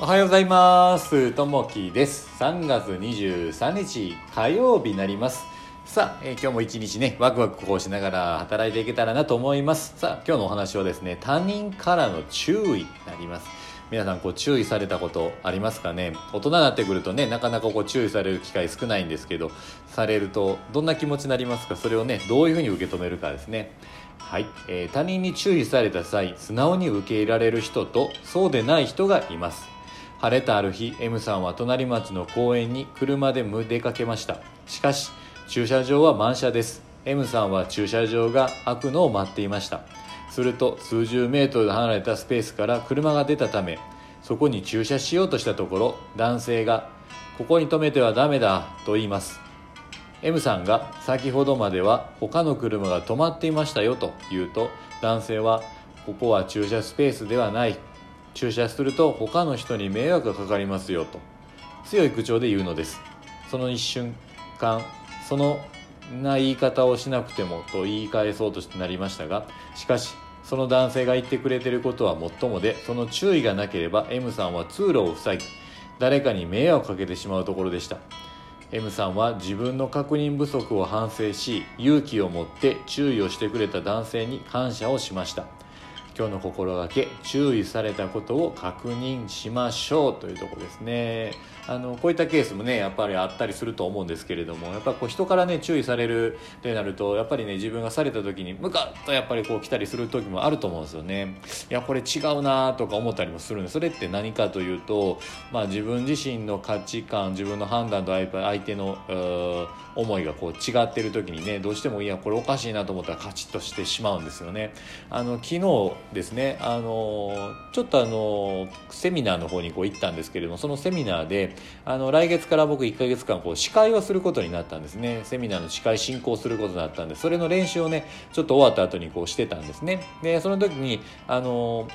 おはようございます。ともきです。3月23日火曜日になります。さあ、えー今日も一日ね、ワクワクこうしながら働いていけたらなと思います。さあ、今日のお話はですね、他人からの注意になります。皆さんこう注意されたことありますかね？大人になってくるとねなかなかこう注意される機会少ないんですけどされるとどんな気持ちになりますか？それをねどういうふうに受け止めるかですねはい、えー他人に注意された際素直に受け入れられる人とそうでない人がいます晴れたある日 M さんは隣町の公園に車で出かけました。しかし駐車場は満車です。M さんは駐車場が開くのを待っていました。すると数十メートル離れたスペースから車が出たためそこに駐車しようとしたところ男性が「ここに止めてはダメだ」と言います。M さんが先ほどまでは他の車が止まっていましたよと言うと男性はここは駐車スペースではない駐車すると他の人に迷惑がかかりますよと。強い口調で言うのです。その一瞬間そのな言い方をしなくてもと言い返そうとしてなりましたがしかしその男性が言ってくれていることはもっともでその注意がなければ M さんは通路を塞ぎ誰かに迷惑をかけてしまうところでした。M さんは自分の確認不足を反省し勇気を持って注意をしてくれた男性に感謝をしました。今日の心がけ注意されたことを確認しましょうというとこですね。あのこういったケースもねやっぱりあったりすると思うんですけれどもやっぱこう人からね注意されるってなるとやっぱりね自分がされた時にムカッとやっぱりこう来たりする時もあると思うんですよね。いやこれ違うなとか思ったりもするんでそれって何かというとまあ自分自身の価値観自分の判断と相手の思いがこう違ってる時にねどうしてもいやこれおかしいなと思ったらカチッとしてしまうんですよね。あの昨日ですね。あのちょっとあのセミナーの方にこう行ったんですけれどもそのセミナーであの来月から僕1ヶ月間こう司会をすることになったんですね。セミナーの司会進行することになったんでそれの練習をねちょっと終わった後にこうしてたんですね。でその時にあの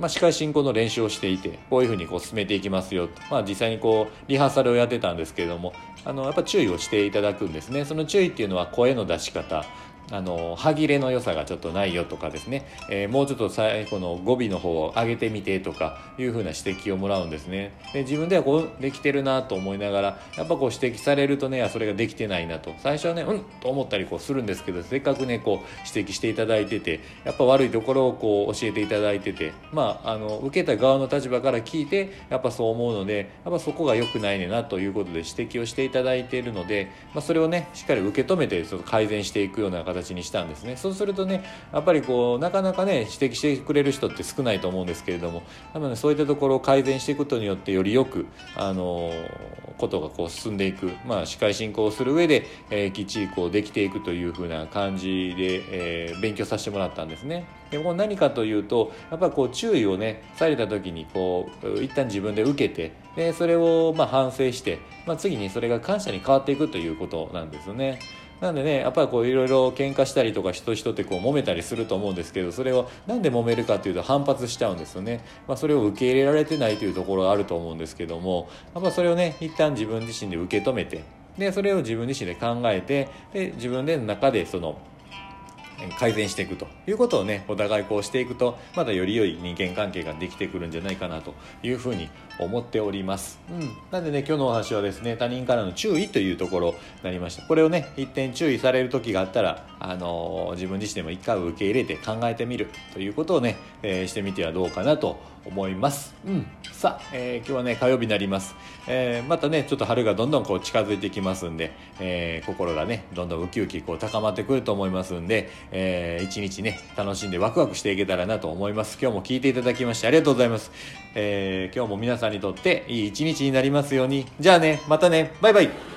まあ、司会進行の練習をしていてこういうふうにこう進めていきますよと、まあ、実際にこうリハーサルをやってたんですけれどもあのやっぱ注意をしていただくんですね。その注意っていうのは声の出し方。あの歯切れの良さがちょっとないよとかですね、えーもうちょっと最後の語尾の方を上げてみてとかいうふうな指摘をもらうんですね。で自分ではこうできてるなと思いながらやっぱこう指摘されるとねそれができてないなと。最初はねうんと思ったりこうするんですけどせっかくねこう指摘していただいててやっぱ悪いところをこう教えていただいててまああの受けた側の立場から聞いてやっぱそう思うのでやっぱそこが良くないねなということで指摘をしていただいているので、まあ、それをねしっかり受け止めてちょっと改善していくような形形にしたんですねそうするとねやっぱりこうなかなかね指摘してくれる人って少ないと思うんですけれども多分ねそういったところを改善していくことによってよりよくあのことがこう進んでいく、まあ、司会進行をする上で、えーきっちりこうできていくというふうな感じで、えー勉強させてもらったんですね。でこれ何かというとやっぱこう注意をねされた時にこう一旦自分で受けてでそれをまあ反省して、まあ、次にそれが感謝に変わっていくということなんですよね。なんでねやっぱりこういろいろ喧嘩したりとか人と人ってこう揉めたりすると思うんですけどそれをなんで揉めるかっていうと反発しちゃうんですよね、まあ、それを受け入れられてないというところがあると思うんですけどもやっぱそれをね一旦自分自身で受け止めてでそれを自分自身で考えてで自分で中でその改善していくということをねお互いこうしていくとまたより良い人間関係ができてくるんじゃないかなというふうに思っております、うん、なんでね今日のお話はですね他人からの注意というところになりました。これをね一点注意される時があったら、あのー自分自身でも一回受け入れて考えてみるということをね、えーしてみてはどうかなと思います、うん、さあ、えー今日はね火曜日になります、えーまたねちょっと春がどんどんこう近づいてきますんで、えー心がねどんどんウキウキこう高まってくると思いますんで、えー一日ね楽しんでワクワクしていけたらなと思います。今日も聞いていただきましてありがとうございます、えー今日も皆さんにとっていい一日になりますように。じゃあねまたね。バイバイ